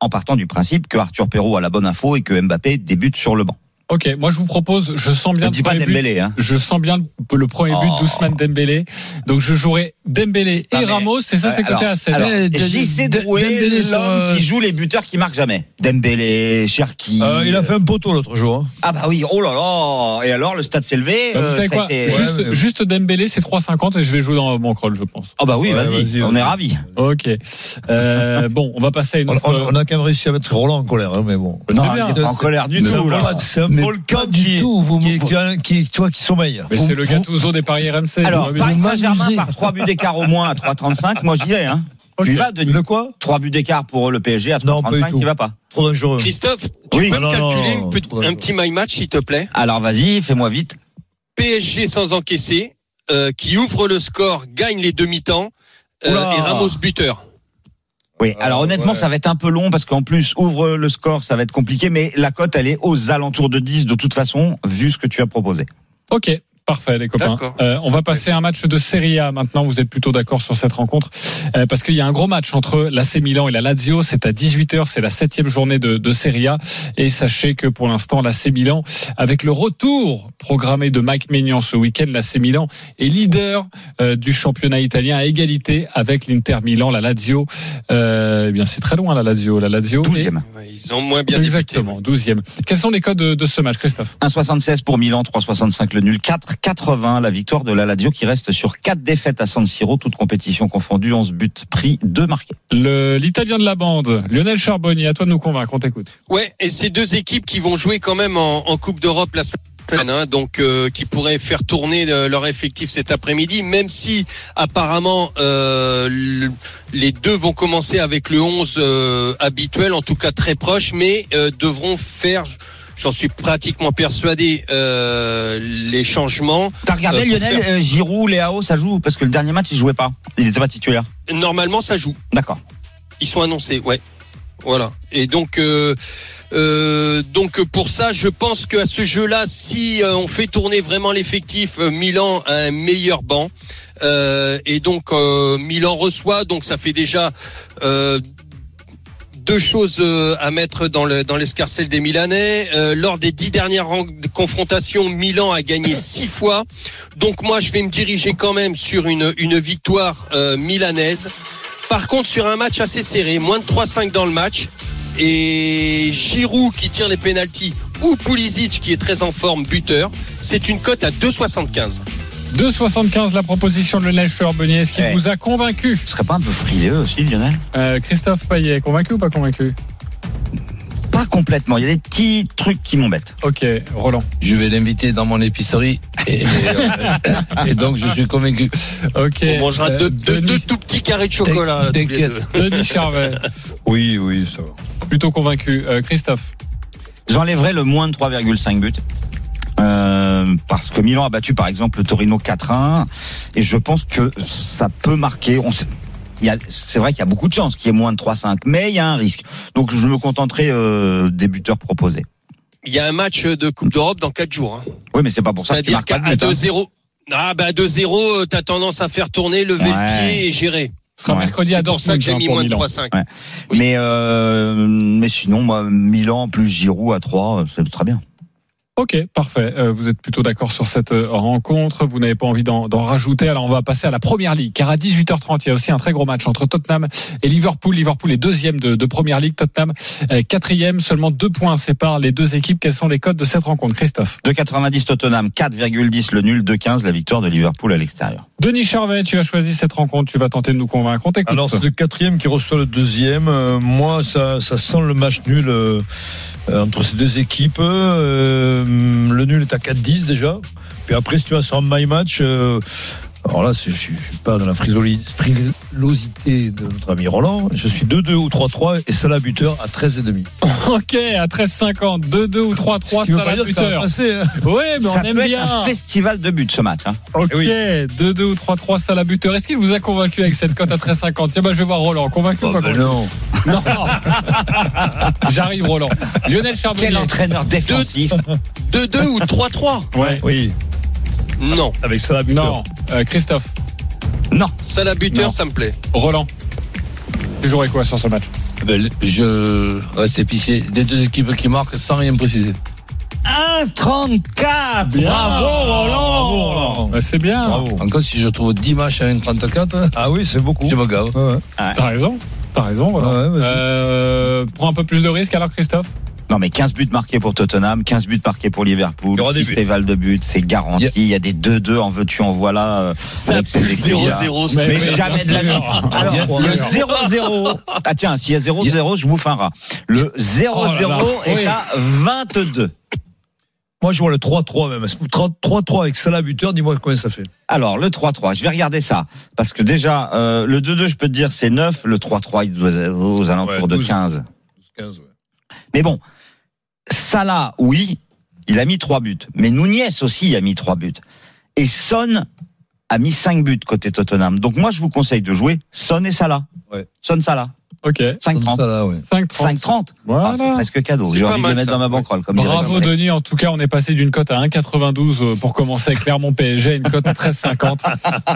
S5: en partant du principe que Arthur Perrault a la bonne info et que Mbappé débute sur le banc.
S2: Ok, moi je vous propose, je sens bien
S5: Ne
S2: le
S5: dis pas
S2: premier but.
S5: Dembélé, hein.
S2: Je sens bien le, le premier but
S5: Oh.
S2: d'Ousmane Dembélé. Donc je jouerai Dembélé et
S5: Non,
S2: Ramos, et ça c'est côté à 7.
S5: alors,
S4: Eh,
S5: J.C.
S4: D-
S5: Drouet,
S4: Dembélé sur,
S5: l'homme
S4: euh,
S5: qui joue les buteurs qui marquent jamais. Dembélé, Cherki.
S9: Euh, il a fait un poteau l'autre jour. hein.
S5: Ah bah oui, oh là là. Et alors, le stade s'est levé.
S2: Bah, vous
S5: euh,
S2: savez quoi
S5: été-
S2: juste,
S9: Ouais, mais-
S2: juste Dembélé, c'est 3,50 et je vais jouer dans mon crawl, je pense.
S5: Ah bah oui,
S9: Ouais,
S5: vas-y, on est ravis.
S2: Ok. Euh, bon, on va passer à une
S9: On,
S2: autre.
S9: on- on a quand même réussi à mettre Roland en colère, hein, mais bon.
S2: C'est
S5: Non, en colère du
S9: C'est
S5: tout,
S4: du
S9: qui,
S4: tout, vous-
S9: qui, qui, qui- tu vois, qui sommeille.
S2: Mais c'est le Gattuso des paris RMC.
S5: Alors, Paris. Saint-Germain par 3 buts d'écart au moins à 3,35, moi j'y vais. Hein. Tu y vas, Denis
S9: Le quoi?
S5: 3 buts d'écart pour le PSG à
S9: Non, pas du
S5: 3,35,
S9: tout.
S5: il va pas.
S9: Trop dangereux.
S7: Christophe, tu
S5: Oui.
S7: peux
S9: Non,
S7: me calculer
S9: non,
S7: un petit my match, s'il te plaît?
S5: Alors vas-y, fais-moi vite.
S7: PSG sans encaisser, euh, qui ouvre le score, gagne les demi-temps, euh, et Ramos buteur.
S5: Oui,
S9: Ah,
S5: alors honnêtement,
S9: ouais.
S5: ça va être un peu long parce qu'en plus, ouvre le score, ça va être compliqué, mais la cote, elle est aux alentours de 10 de toute façon, vu ce que tu as proposé.
S2: Ok. Parfait, les copains.
S7: D'accord.
S2: Euh, on va passer à un match de Serie A maintenant. Vous êtes plutôt d'accord sur cette rencontre Euh, parce qu'il y a un gros match entre l'AC Milan et la Lazio. C'est à 18h. C'est la septième journée de, de Serie A. Et sachez que pour l'instant, l'AC Milan, avec le retour programmé de Mike Maignan ce week-end, l'AC Milan est leader euh, du championnat italien à égalité avec l'Inter Milan. La Lazio, euh, eh bien c'est très loin la Lazio. La Lazio. est-
S5: 12e.
S7: Ouais, Ils ont moins bien
S2: Exactement, 12e. Quels sont les codes de, de ce match, Christophe?
S5: 1,76 pour Milan, 3,65 le nul, 4,80 la victoire de la Lazio qui reste sur 4 défaites à San Siro, toutes compétitions confondues, 11 buts pris, 2 marqués.
S2: Le- L'Italien de la bande, Lionel Charbonnier, à toi de nous convaincre, on t'écoute.
S7: Ouais, et ces deux équipes qui vont jouer quand même en, en Coupe d'Europe la semaine prochaine, hein, donc euh, qui pourraient faire tourner euh, leur effectif cet après-midi, même si apparemment euh, le- les deux vont commencer avec le 11 euh, habituel, en tout cas très proche, mais euh, devront faire, j'en suis pratiquement persuadé, euh, les changements.
S5: T'as regardé
S7: Euh,
S5: Lionel,
S7: faire-
S5: euh, Giroud, Léao, ça joue Parce que le dernier match, il jouait pas. Il n'était pas titulaire.
S7: Normalement, ça joue.
S5: D'accord.
S7: Ils sont annoncés, ouais. Voilà. Et donc, euh, euh, donc pour ça, je pense qu'à ce jeu-là, si euh, on fait tourner vraiment l'effectif, euh, Milan a un meilleur banc. Euh, et donc euh, Milan reçoit, donc ça fait déjà euh, deux choses euh, à mettre dans le dans l'escarcelle des Milanais. Euh, lors des dix dernières confrontations, Milan a gagné six fois. Donc moi, je vais me diriger quand même sur une une victoire euh, milanaise. Par contre, sur un match assez serré, moins de 3-5 dans le match, et Giroud qui tire les pénalties ou Pulisic qui est très en forme, buteur, c'est une cote à 2,75.
S2: 2,75 la proposition de Lionel Charbonnier. Est-ce qu'il
S5: Ouais.
S2: vous a convaincu
S5: Ce serait pas un peu frileux aussi, Lionel?
S2: Euh, Christophe Payet, convaincu ou pas convaincu?
S5: Pas complètement. Il y a des petits trucs qui m'embêtent.
S2: Ok, Roland.
S4: Je vais l'inviter dans mon épicerie et, euh, et donc je suis convaincu.
S2: Ok.
S7: On mangera
S2: Euh,
S7: deux, deux- tout petits carrés de chocolat.
S4: T'inquiète.
S7: deux.
S2: Denis Charvet,
S9: Oui, oui, ça va.
S2: plutôt convaincu. Euh, Christophe.
S5: J'enlèverai le moins de 3,5 buts. Euh, parce que Milan a battu par exemple le Torino 4-1 et je pense que ça peut marquer. On sait- il y a- c'est vrai qu'il y a beaucoup de chances qu'il y ait moins de 3-5, mais il y a un risque. Donc je me contenterai euh, des buteurs proposés.
S7: Il y a un match de Coupe d'Europe dans 4 jours. hein.
S5: Oui, mais c'est pas pour ça que tu
S7: C'est-à-dire
S5: marques pas de but. hein.
S7: 2-0, ah bah 2-0, euh, t'as tendance à faire tourner, lever
S5: Ouais.
S7: le pied et gérer.
S2: Ce sera
S5: Ouais.
S2: mercredi à
S7: C'est pour ça
S2: Dortmund
S7: que j'ai
S2: hein,
S7: mis moins de
S2: Milan.
S7: 3,5.
S5: Ouais. Mais euh, mais sinon, moi, Milan plus Giroud à 3, c'est très bien.
S2: Ok, parfait. Euh, vous êtes plutôt d'accord sur cette euh, rencontre. Vous n'avez pas envie d'en d'en rajouter. Alors on va passer à la première ligue. Car à 18h30, il y a aussi un très gros match entre Tottenham et Liverpool. Liverpool est deuxième de, de première ligue. Tottenham euh, quatrième. Seulement deux points séparent les deux équipes. Quels sont les codes de cette rencontre, Christophe?
S5: 2,90 Tottenham, 4,10 le nul, 2,15 la victoire de Liverpool à l'extérieur.
S2: Denis Charvet, tu as choisi cette rencontre. Tu vas tenter de nous convaincre. On t'écoute.
S9: Alors c'est le quatrième qui reçoit le deuxième. Euh, moi, ça, ça sent le match nul euh, entre ces deux équipes. Euh, le nul est à 4-10 déjà. Puis après, si tu vas sur un my match, euh, alors là, je suis je suis pas dans la frilosité de notre ami Roland. Je suis 2-2 ou 3-3 et Salah buteur à 13,5.
S2: Ok, à 13,50, 2-2 ou 3-3,
S9: Ce qui veut
S2: ça
S9: pas
S2: la
S9: dire que ça va
S2: buteur.
S9: passer. hein.
S2: Oui, mais
S5: ça
S2: on aime bien.
S5: un festival de buts ce match. Hein.
S2: Ok,
S9: oui.
S2: 2-2 ou 3-3, ça la buteur. Est-ce qu'il vous a convaincu avec cette cote à 13,50 Tiens, bah, je vais voir Roland. Convaincu ou
S9: Oh,
S2: pas convaincu?
S9: non.
S2: Non. J'arrive, Roland. Lionel Charbonnier.
S5: Quel entraîneur défensif
S7: 2-2 ou 3-3
S2: Ouais.
S9: Oui,
S7: Non.
S9: avec Salah buteur.
S2: Non. Euh, Christophe.
S5: Non,
S7: Ça, la buteur,
S5: Non.
S7: ça me plaît.
S2: Roland. Tu jouerais quoi sur ce match?
S4: Ben, je reste épicier. Des deux équipes qui marquent sans rien préciser.
S5: 1,34
S2: Bien.
S5: Bravo Roland.
S2: Bah, C'est bien.
S9: Bravo.
S4: Encore si je trouve 10 matchs à 1,34,
S9: Ah oui, c'est beaucoup.
S4: je me gave.
S9: Ouais, ouais.
S2: T'as raison. T'as raison, Roland.
S9: Ouais, vas-y.
S2: Euh, prends un peu plus de risques alors, Christophe?
S5: Non mais 15 buts marqués pour Tottenham, 15 buts marqués pour Liverpool, festival de buts, c'est garanti. Il y a des 2-2 en veux-tu en voilà. euh,
S7: Ça
S5: équipes.
S7: 0-0.
S2: Mais-
S5: Mais
S2: mais
S5: jamais de la vie.
S2: sûr.
S5: Alors, le
S2: sûr.
S5: 0-0. Ah tiens, s'il y a 0-0, je bouffe un rat. Le 0-0
S2: Oh
S5: est
S2: Oui.
S5: à 22.
S9: Moi, je vois le 3-3 même. 3-3 avec Salah buteur, dis-moi combien ça fait.
S5: Alors, le 3-3, je vais regarder ça. Parce que déjà, euh, le 2-2, je peux te dire, c'est 9. Le 3-3, il doit être aux alentours
S9: Ouais,
S5: de
S9: 12.
S5: 15.
S9: 15, ouais.
S5: Mais bon, Salah, oui, il a mis 3 buts. Mais Nunez aussi a mis 3 buts. Et Son a mis 5 buts côté Tottenham. Donc moi, je vous conseille de jouer Son et Salah.
S9: Ouais.
S5: Son Salah.
S2: Ok.
S5: 5-30.
S9: Salah, ouais.
S2: 5-30.
S5: 5-30.
S2: Voilà.
S5: Ah, c'est presque cadeau. J'ai envie de
S7: mal,
S5: le mettre
S7: ça.
S5: dans ma banquerolle. Comme
S2: Bravo. Denis, en tout cas on est passé d'une cote à 1,92 euh, pour commencer avec Clermont PSG une cote à 13,50.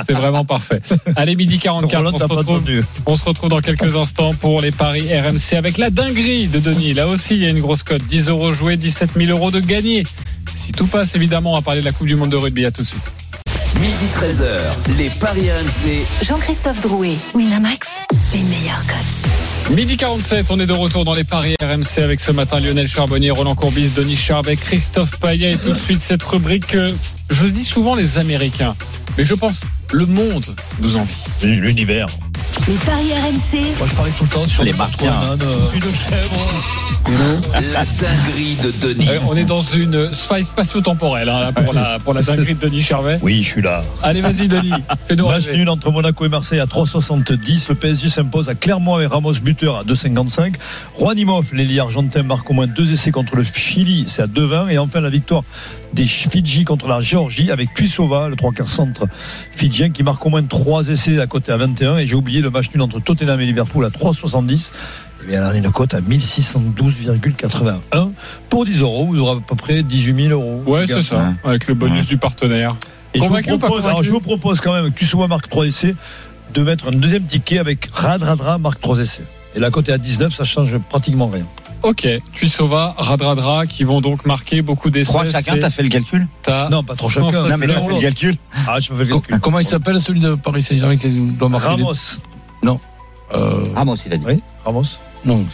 S2: C'est vraiment parfait. Allez, midi 44,
S9: Roland,
S2: on se, retrouve, on se retrouve dans quelques instants pour les paris RMC avec la dinguerie de Denis. Là aussi, il y a une grosse cote. 10 euros joués, 17 000 euros de gagnés. Si tout passe, évidemment, on va parler de la Coupe du Monde de rugby. À tout de suite.
S6: Midi 13h, les Paris RMC.
S1: Jean-Christophe Drouet, Winamax, les meilleurs cotes.
S2: Midi 47, on est de retour dans les paris RMC avec ce matin Lionel Charbonnier, Roland Courbis, Denis Charbet, Christophe Payet et tout de suite cette rubrique que je dis souvent les Américains, mais je pense le monde nous envie.
S9: L'univers.
S1: Les paris RMC,
S9: Moi, je parie tout le temps sur
S5: Les
S9: le
S5: Martiens.
S9: Euh, une chèvre.
S6: La dinguerie de Denis.
S2: Euh, on est dans une faille spatio-temporelle hein, pour, la, pour la dinguerie de Denis Charvet.
S9: Oui, je suis là.
S2: Allez, vas-y, Denis, fais-nous
S9: Match nul entre Monaco et Marseille à 3,70. Le PSG s'impose à Clermont avec Ramos buteur à 2,55. Juanimov, l'ailier argentin, marque au moins deux essais contre le Chili, c'est à 2,20. Et enfin la victoire des Fidji contre la Géorgie avec Kuisova, le trois quarts centre fidjien, qui marque au moins trois essais à côté à 21. Et j'ai oublié le match nul entre Tottenham et Liverpool à 3,70. Et bien, là, une cote à 1612,81. Pour 10 euros, vous aurez à peu près 18 000 euros.
S2: Ouais, c'est ça, avec le bonus
S5: Ouais.
S2: du partenaire.
S9: Et je vous, propose, alors,
S2: convaincu
S9: je vous propose quand même que Kusuba marque 3 essais, de mettre un deuxième ticket avec Rad Radra marque 3 essais. Et la cote est à 19, ça change pratiquement rien.
S2: Ok, Tuisova, Radradra qui vont donc marquer beaucoup d'essais.
S5: 3 chacun, t'as fait le calcul
S9: Non, pas trop chacun.
S5: Non mais t'as fait le calcul
S9: Ah, je me fais le calcul.
S4: Comment il s'appelle celui de Paris Saint-Germain qui doit marquer les-
S9: Ramos.
S4: Euh,
S5: Ramos il a dit.
S9: Oui, Ramos.
S4: Non,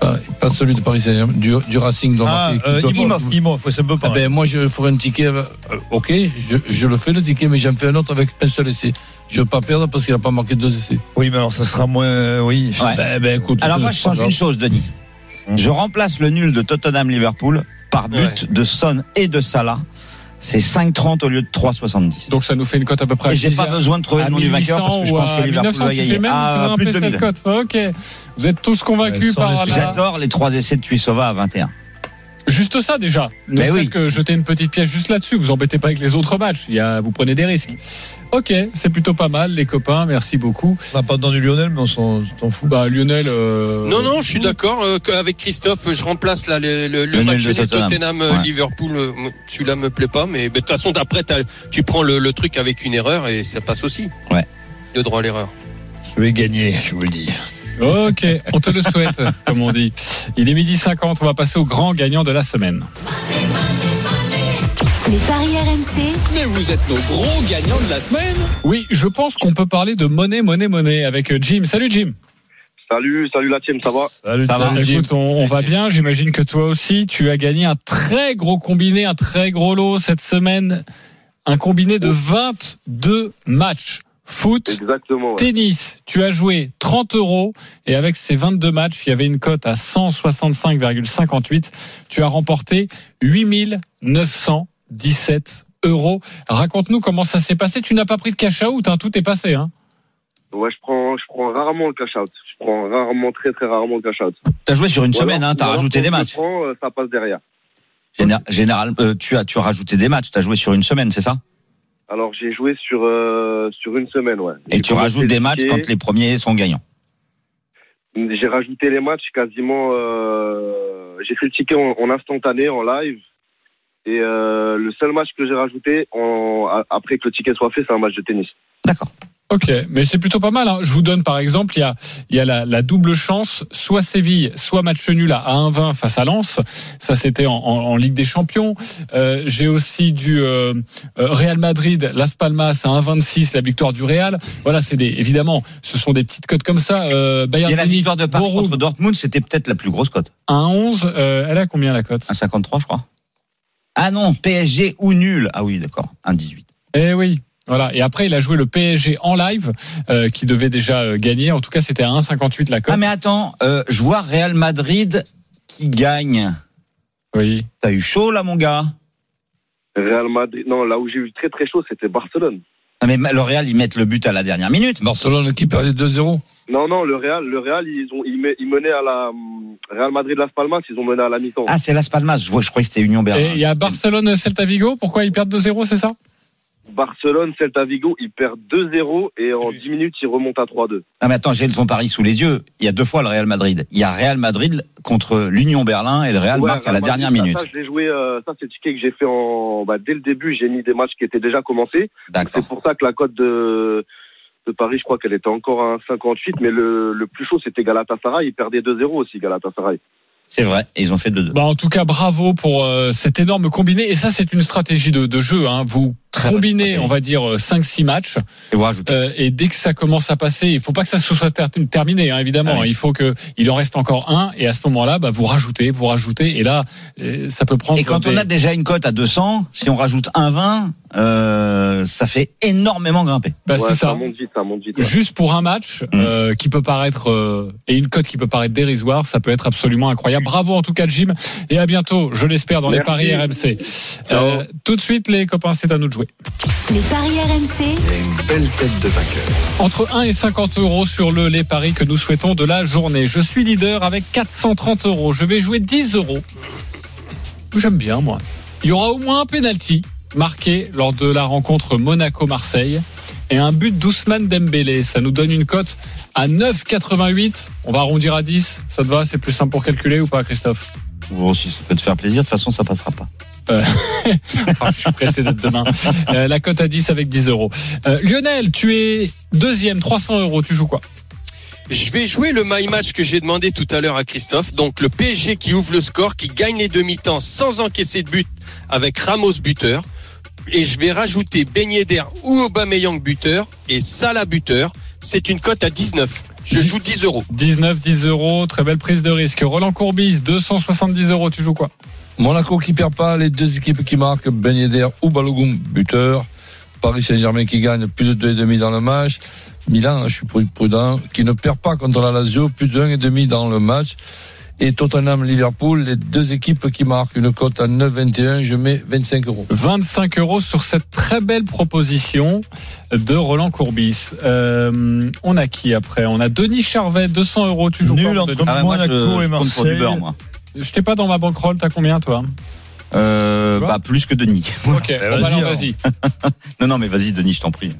S4: pas, pas celui de Paris Saint-Germain, du, du Racing doit
S9: Ah,
S4: marquer.
S9: euh, Imov. C'est un peu
S4: Eh
S9: pareil.
S4: ben, moi, je ferai un ticket. euh, ok, je, je le fais le ticket, mais j'en fais un autre avec un seul essai. Je veux pas perdre parce qu'il n'a pas marqué deux essais.
S9: Oui, mais alors ça sera moins. euh, oui.
S5: Ouais.
S4: Ben, ben, écoute.
S5: Alors moi je change une chose Denis. Je remplace le nul de Tottenham-Liverpool par but
S7: Ouais.
S5: de Son et de Salah. C'est 5,30 au lieu de 3,70.
S2: Donc ça nous fait une cote à peu près. à
S5: Et j'ai
S2: 10
S5: pas besoin de trouver le nom du vainqueur parce que je
S2: 1800
S5: pense que Liverpool
S2: 1900,
S5: va gagner.
S2: même
S5: Ah, plus de
S2: cette
S5: 2000.
S2: cote. Ok. Vous êtes tous convaincus
S9: sans
S2: par.
S5: J'adore les trois essais de Tuisova à 21.
S2: Juste ça déjà. Ne serait-ce
S5: oui.
S2: que jeter une petite pièce juste là-dessus. Vous embêtez pas avec les autres matchs. Il y a, vous prenez des risques. Ok, c'est plutôt pas mal, les copains. Merci beaucoup.
S9: On n'a pas entendu Lionel, mais on s'en fout.
S2: Bah Lionel. euh,
S7: Non, non, je suis d'accord euh, qu'avec Christophe, je remplace là, le, le, le
S5: Le
S7: match
S5: de.
S7: Tottenham-Liverpool. euh, Celui-là me plaît pas, mais de toute façon, d'après, tu prends le, le truc avec une erreur et ça passe aussi.
S5: Ouais.
S7: Le droit à l'erreur.
S9: Je vais gagner, je vous le dis.
S2: Ok, on te le souhaite, comme on dit. Il est midi 50, on va passer au grand gagnant de la semaine.
S1: Les paris RMC,
S6: Mais vous êtes nos gros gagnants de la semaine.
S2: Oui, je pense qu'on peut parler de monnaie, monnaie, monnaie avec Jim. Salut Jim.
S10: Salut, salut la team, ça va?
S9: Salut,
S5: Ça va,
S9: Jim.
S2: Écoute, on, on va bien. J'imagine que toi aussi, tu as gagné un très gros combiné, un très gros lot cette semaine. Un combiné de 22 matchs. Foot,
S10: Exactement. ouais.
S2: tennis, tu as joué 30 euros et avec ces 22 matchs, il y avait une cote à 165,58. Tu as remporté 8917 euros. Raconte-nous comment ça s'est passé. Tu n'as pas pris de cash out, hein, tout est passé. Hein.
S10: Ouais, je prends, je prends rarement le cash out. Je prends rarement, très très rarement le cash out.
S5: T'as joué sur une semaine, hein, t'as rajouté des matchs.
S10: prends, euh, ça passe derrière.
S5: Géné- Général, euh, tu as tu as rajouté des matchs. T'as joué sur une semaine, c'est ça?
S10: Alors j'ai joué sur euh, sur une semaine, ouais.
S5: Et tu rajoutes des matchs quand les premiers sont gagnants.
S10: J'ai rajouté les matchs quasiment. Euh, j'ai fait le ticket en, en instantané, en live. Et euh, le seul match que j'ai rajouté en, après que le ticket soit fait, c'est un match de tennis.
S5: D'accord.
S2: Ok, mais c'est plutôt pas mal. hein. Je vous donne par exemple, il y a, il y a la, la double chance, soit Séville, soit match nul à 1-20 face à Lens. Ça, c'était en, en- en Ligue des Champions. Euh, J'ai aussi du euh, euh, Real Madrid, Las Palmas à 1-26, la victoire du Real. Voilà, c'est des, évidemment, ce sont des petites cotes comme ça. Euh,
S5: Et
S2: Bayern
S5: la
S2: Munich,
S5: victoire de Paris contre Dortmund, c'était peut-être la plus grosse cote.
S2: 1-11. Euh, elle a combien la cote?
S5: 1,53, je crois. Ah non, PSG ou nul. Ah oui, d'accord. 1,18.
S2: Eh oui. Voilà. Et après, il a joué le PSG en live, euh, qui devait déjà euh, gagner. En tout cas, c'était à 1,58 la cote.
S5: Ah mais attends, euh, je vois Real Madrid qui gagne.
S2: Oui.
S5: T'as eu chaud là, mon gars?
S10: Real Madrid, non, là où j'ai eu très très chaud, c'était Barcelone.
S5: Ah, mais le Real, ils mettent le but à la dernière minute.
S4: Barcelone qui perdait 2-0.
S10: Non, non, le Real, le Real, ils ont, ils, me- ils menaient à la hum, Real Madrid Las Palmas, ils ont mené à la mi-temps.
S5: Ah, c'est Las Palmas. Je, vois, je croyais que c'était Union Berlin.
S2: Et il y a Barcelone Celta Vigo. Pourquoi ils perdent 2-0, c'est ça?
S10: Barcelone, Celta Vigo, ils perdent 2-0 et en 10 minutes, ils remontent à 3-2.
S5: Ah mais attends, j'ai son pari sous les yeux. Il y a deux fois le Real Madrid. Il y a Real Madrid contre l'Union Berlin et le Real
S10: Ouais,
S5: marque à la dernière minute.
S10: Ça, ça, je joué, euh, ça c'est le ticket que j'ai fait en, bah, dès le début, j'ai mis des matchs qui étaient déjà commencés.
S5: D'accord.
S10: C'est pour ça que la cote de, de Paris, je crois qu'elle était encore à 58, mais le, le plus chaud, c'était Galatasaray. Ils perdaient 2-0 aussi, Galatasaray.
S5: C'est vrai. Ils ont fait 2-2.
S2: Bah, en tout cas, bravo pour euh, cet énorme combiné. Et ça, c'est une stratégie de, de jeu. Hein. Vous
S5: Très stratégie.
S2: on va dire, 5-6 matchs.
S5: Et vous rajoutez.
S2: euh, et dès que ça commence à passer, il faut pas que ça se soit ter- terminé, hein, évidemment.
S5: Ah oui.
S2: Il faut que il en reste encore un. Et à ce moment-là, bah, vous rajoutez, vous rajoutez. Et là, euh, ça peut prendre.
S5: Et quand on a déjà une cote à 200, si on rajoute un 20, euh, ça fait énormément grimper.
S2: bah,
S10: Ouais,
S2: c'est ça.
S10: monte vite, ça monte vite. ouais.
S2: Juste pour un match
S5: Mm.
S2: euh, qui peut paraître euh, et une cote qui peut paraître dérisoire, ça peut être absolument incroyable. Bravo en tout cas Jim et à bientôt, je l'espère dans les paris RMC. Euh, tout de suite les copains, c'est à nous de jouer.
S1: Les paris RMC,
S3: Et une belle tête de vainqueur.
S2: Entre 1 et 50 euros sur le les paris que nous souhaitons de la journée. Je suis leader avec 430 euros. Je vais jouer 10 euros. J'aime bien moi. Il y aura au moins un penalty marqué lors de la rencontre Monaco-Marseille et un but d'Ousmane Dembélé. Ça nous donne une cote à 9,88. On va arrondir à 10. Ça te va? C'est plus simple pour calculer ou pas, Christophe?
S5: Bon, si ça peut te faire plaisir, de toute façon, ça passera pas.
S2: Ah, Je suis pressé d'être demain. Euh, la cote à 10 avec 10 euros. Euh, Lionel, tu es deuxième, 300 euros. Tu joues quoi?
S7: Je vais jouer le my match que j'ai demandé tout à l'heure à Christophe. Donc le PSG qui ouvre le score, qui gagne les demi-temps sans encaisser de but avec Ramos buteur. Et je vais rajouter Ben Yedder ou Aubameyang buteur et Salah buteur. C'est une cote à 19. Je joue 10 euros.
S2: 19, 10 euros, très belle prise de risque. Roland Courbis, 270 euros, tu joues quoi?
S4: Monaco qui perd pas, les deux équipes qui marquent, Ben Yedder ou Balogun, buteur. Paris Saint-Germain qui gagne plus de 2,5 dans le match. Milan, je suis prudent, qui ne perd pas contre la Lazio, plus de 1,5 dans le match. Et Tottenham, Liverpool, les deux équipes qui marquent une cote à 9,21, je mets 25 euros.
S2: 25 euros sur cette très belle proposition de Roland Courbis. Euh, on a qui après? On a Denis Charvet, 200 euros, tu joues
S9: Nul entre
S2: Denis
S5: Ah ouais,
S9: Monaco et
S5: je compte pour
S9: Marseille.
S2: Je t'ai pas dans ma bankroll, t'as combien toi
S5: Euh, bah, plus que Denis.
S2: Ok,
S9: Eh,
S2: bah,
S9: vas-y,
S2: alors,
S9: alors.
S2: vas-y.
S5: Non, non, mais vas-y, Denis, je t'en prie.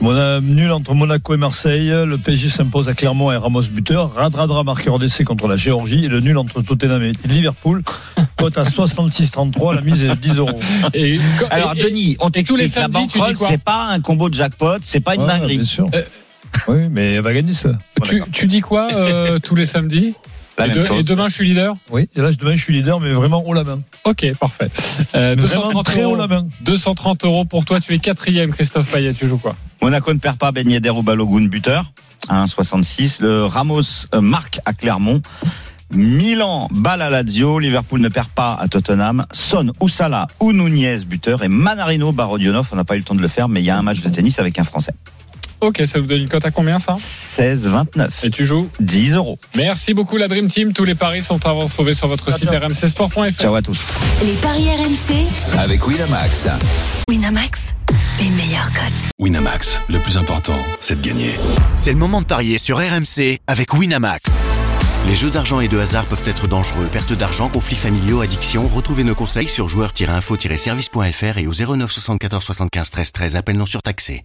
S9: Mon euh, nul entre Monaco et Marseille. Le PSG s'impose à Clermont et Ramos buteur. Radradra marqueur d'essai contre la Géorgie. Et le nul entre Tottenham et Liverpool. Cote à 66,33. La mise est de 10 euros.
S2: Et,
S5: Alors,
S2: et-
S5: Denis, on
S2: tous les
S5: t'explique, la banquerolle, c'est pas un combo de jackpot, c'est pas une
S9: Ouais,
S5: dinguerie.
S9: bien sûr. Oui, mais elle va gagner ça.
S2: Tu, tu dis quoi euh, tous les samedis et, de- demain, je suis leader?
S9: Oui, et là, demain, je suis leader, mais vraiment haut la main.
S2: Ok, parfait. Euh,
S9: Mais
S2: 230
S9: Vraiment très
S2: euros.
S9: haut la main.
S2: 230 euros pour toi. Tu es quatrième, Christophe Payet. Tu joues quoi?
S5: Monaco ne perd pas Ben Yedder ou Balogun buteur. 1,66. Le Ramos euh, marque à Clermont. Milan balle à Lazio. Liverpool ne perd pas à Tottenham. Son ou Salah ou Nunez buteur. Et Manarino Barodionov. On n'a pas eu le temps de le faire, mais il y a un match de tennis avec un Français.
S2: Ok, ça vous donne une cote à combien ça
S5: 16,29.
S2: Et tu joues
S5: 10 euros.
S2: Merci beaucoup la Dream Team. Tous les paris sont à retrouver sur votre site rmcsport.fr.
S5: Ciao à tous.
S1: Les paris RMC,
S6: avec Winamax.
S1: Winamax, les meilleurs cotes.
S3: Winamax, le plus important, c'est de gagner.
S11: C'est le moment de parier sur RMC avec Winamax. Les jeux d'argent et de hasard peuvent être dangereux. Perte d'argent, conflits familiaux, addiction. Retrouvez nos conseils sur joueurs-info-service.fr et au 09 74 75 13 13. Appel non surtaxé.